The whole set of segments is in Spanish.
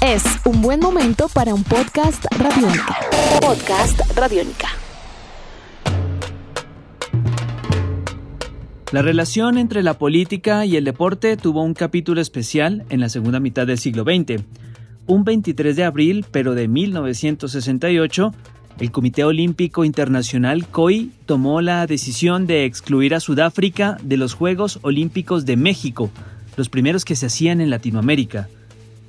Es un buen momento para un podcast radiónica. Podcast radiónica. La relación entre la política y el deporte tuvo un capítulo especial en la segunda mitad del siglo XX. Un 23 de abril, pero de 1968, el Comité Olímpico Internacional COI tomó la decisión de excluir a Sudáfrica de los Juegos Olímpicos de México, los primeros que se hacían en Latinoamérica.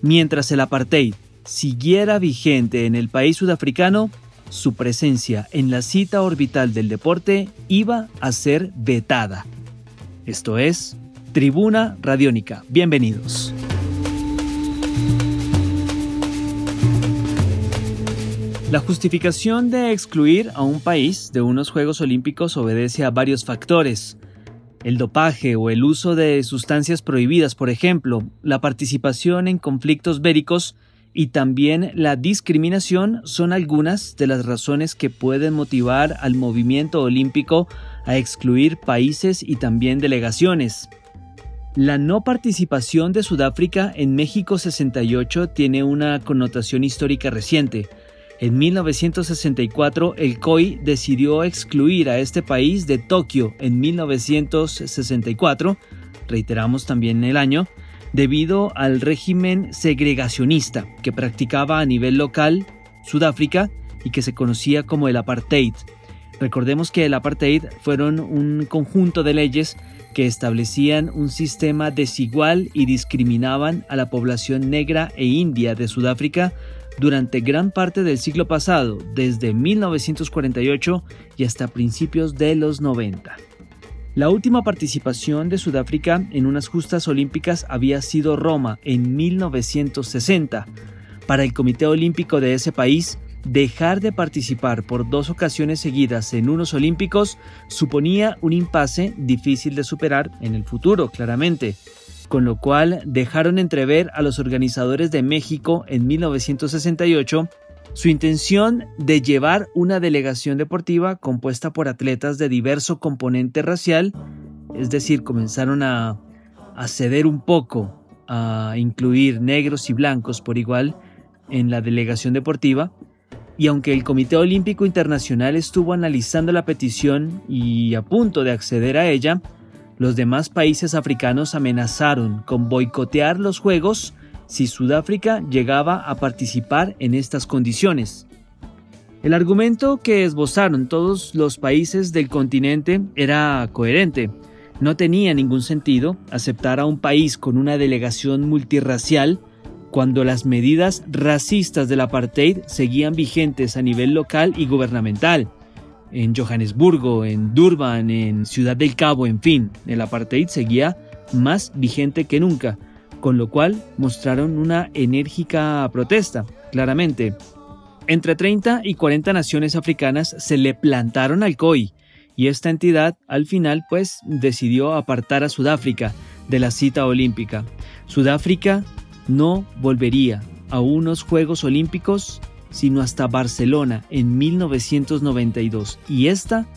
Mientras el apartheid siguiera vigente en el país sudafricano, su presencia en la cita orbital del deporte iba a ser vetada. Esto es Tribuna Radiónica. Bienvenidos. La justificación de excluir a un país de unos Juegos Olímpicos obedece a varios factores, el dopaje o el uso de sustancias prohibidas, por ejemplo, la participación en conflictos bélicos y también la discriminación son algunas de las razones que pueden motivar al movimiento olímpico a excluir países y también delegaciones. La no participación de Sudáfrica en México 68 tiene una connotación histórica reciente. En 1964, el COI decidió excluir a este país de Tokio en 1964, reiteramos también el año, debido al régimen segregacionista que practicaba a nivel local Sudáfrica y que se conocía como el apartheid. Recordemos que el apartheid fueron un conjunto de leyes que establecían un sistema desigual y discriminaban a la población negra e india de Sudáfrica durante gran parte del siglo pasado, desde 1948 y hasta principios de los 90. La última participación de Sudáfrica en unas justas olímpicas había sido Roma en 1960. Para el Comité Olímpico de ese país, dejar de participar por dos ocasiones seguidas en unos olímpicos suponía un impasse difícil de superar en el futuro, claramente con lo cual dejaron entrever a los organizadores de México en 1968 su intención de llevar una delegación deportiva compuesta por atletas de diverso componente racial, es decir, comenzaron a, ceder un poco a incluir negros y blancos por igual en la delegación deportiva, y aunque el Comité Olímpico Internacional estuvo analizando la petición y a punto de acceder a ella, los demás países africanos amenazaron con boicotear los Juegos si Sudáfrica llegaba a participar en estas condiciones. El argumento que esbozaron todos los países del continente era coherente. No tenía ningún sentido aceptar a un país con una delegación multirracial cuando las medidas racistas del apartheid seguían vigentes a nivel local y gubernamental en Johannesburgo, en Durban, en Ciudad del Cabo, en fin, el apartheid seguía más vigente que nunca, con lo cual mostraron una enérgica protesta, claramente. Entre 30 y 40 naciones africanas se le plantaron al COI, y esta entidad al final pues decidió apartar a Sudáfrica de la cita olímpica. Sudáfrica no volvería a unos Juegos Olímpicos sino hasta Barcelona en 1992. Y esta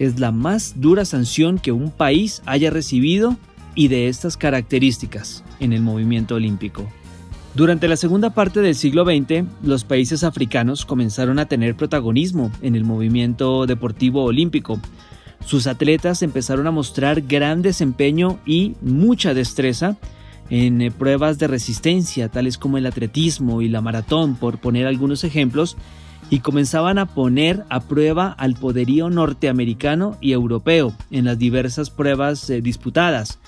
es la más dura sanción que un país haya recibido y de estas características en el movimiento olímpico. Durante la segunda parte del siglo XX, los países africanos comenzaron a tener protagonismo en el movimiento deportivo olímpico. Sus atletas empezaron a mostrar gran desempeño y mucha destreza en eh, pruebas de resistencia, tales como el atletismo y la maratón, por poner algunos ejemplos, y comenzaban a poner a prueba al poderío norteamericano y europeo en las diversas pruebas eh, disputadas.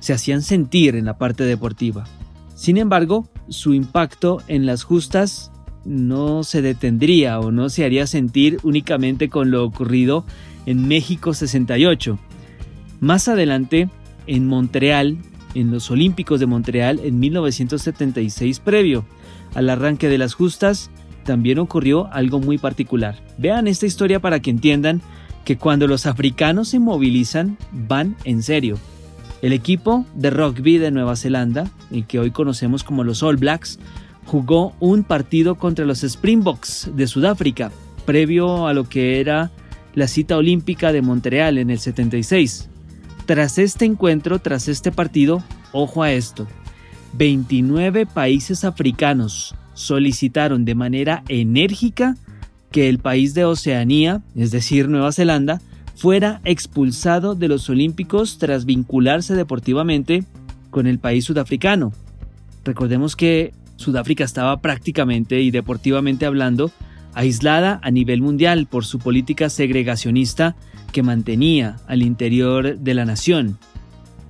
Se hacían sentir en la parte deportiva. Sin embargo, su impacto en las justas no se detendría o no se haría sentir únicamente con lo ocurrido en México 68. Más adelante, en Montreal, en los Olímpicos de Montreal en 1976 previo al arranque de las justas, también ocurrió algo muy particular. Vean esta historia para que entiendan que cuando los africanos se movilizan, van en serio. El equipo de rugby de Nueva Zelanda, el que hoy conocemos como los All Blacks, jugó un partido contra los Springboks de Sudáfrica, previo a lo que era la cita olímpica de Montreal en el 76. Tras este encuentro, tras este partido, ojo a esto, 29 países africanos solicitaron de manera enérgica que el país de Oceanía, es decir, Nueva Zelanda, fuera expulsado de los Olímpicos tras vincularse deportivamente con el país sudafricano. Recordemos que Sudáfrica estaba prácticamente y deportivamente hablando aislada a nivel mundial por su política segregacionista que mantenía al interior de la nación.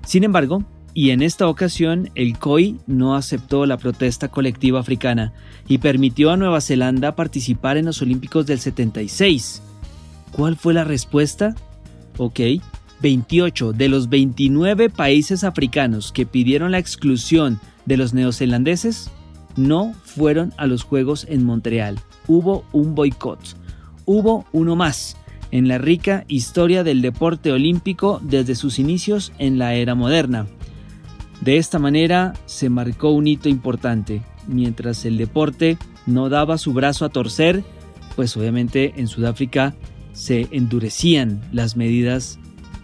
Sin embargo, y en esta ocasión el COI no aceptó la protesta colectiva africana y permitió a Nueva Zelanda participar en los Olímpicos del 76. ¿Cuál fue la respuesta? Ok, 28 de los 29 países africanos que pidieron la exclusión de los neozelandeses no fueron a los Juegos en Montreal. Hubo un boicot. Hubo uno más en la rica historia del deporte olímpico desde sus inicios en la era moderna. De esta manera se marcó un hito importante. Mientras el deporte no daba su brazo a torcer, pues obviamente en Sudáfrica se endurecían las medidas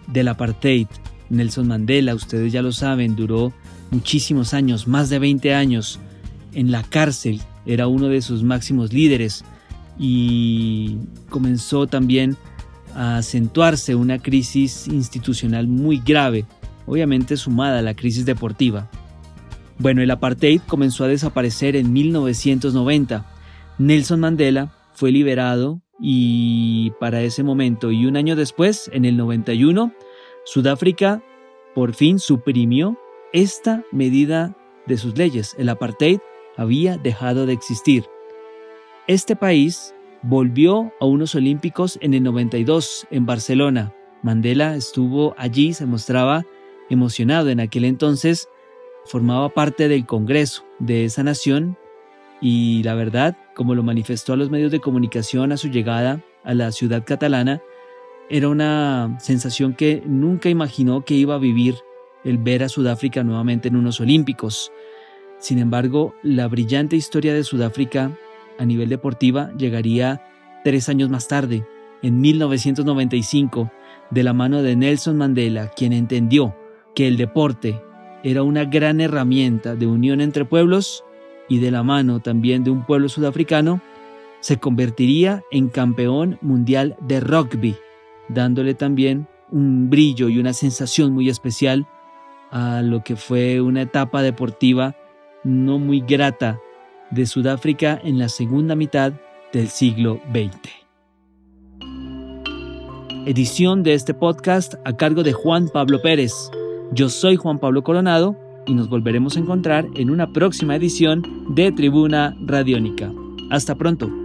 del apartheid. Nelson Mandela, ustedes ya lo saben, duró muchísimos años, más de 20 años, en la cárcel, era uno de sus máximos líderes y comenzó también a acentuarse una crisis institucional muy grave, obviamente sumada a la crisis deportiva. Bueno, el apartheid comenzó a desaparecer en 1990. Nelson Mandela fue liberado y para ese momento y un año después, en el 91, Sudáfrica por fin suprimió esta medida de sus leyes. El apartheid había dejado de existir. Este país volvió a unos Olímpicos en el 92 en Barcelona. Mandela estuvo allí, se mostraba emocionado en aquel entonces, formaba parte del Congreso de esa nación y la verdad, como lo manifestó a los medios de comunicación a su llegada a la ciudad catalana, era una sensación que nunca imaginó que iba a vivir el ver a Sudáfrica nuevamente en unos Olímpicos. Sin embargo, la brillante historia de Sudáfrica a nivel deportiva llegaría tres años más tarde, en 1995, de la mano de Nelson Mandela, quien entendió que el deporte era una gran herramienta de unión entre pueblos y de la mano también de un pueblo sudafricano, se convertiría en campeón mundial de rugby, dándole también un brillo y una sensación muy especial a lo que fue una etapa deportiva no muy grata de Sudáfrica en la segunda mitad del siglo XX. Edición de este podcast a cargo de Juan Pablo Pérez. Yo soy Juan Pablo Coronado y nos volveremos a encontrar en una próxima edición de Tribuna Radiónica. Hasta pronto.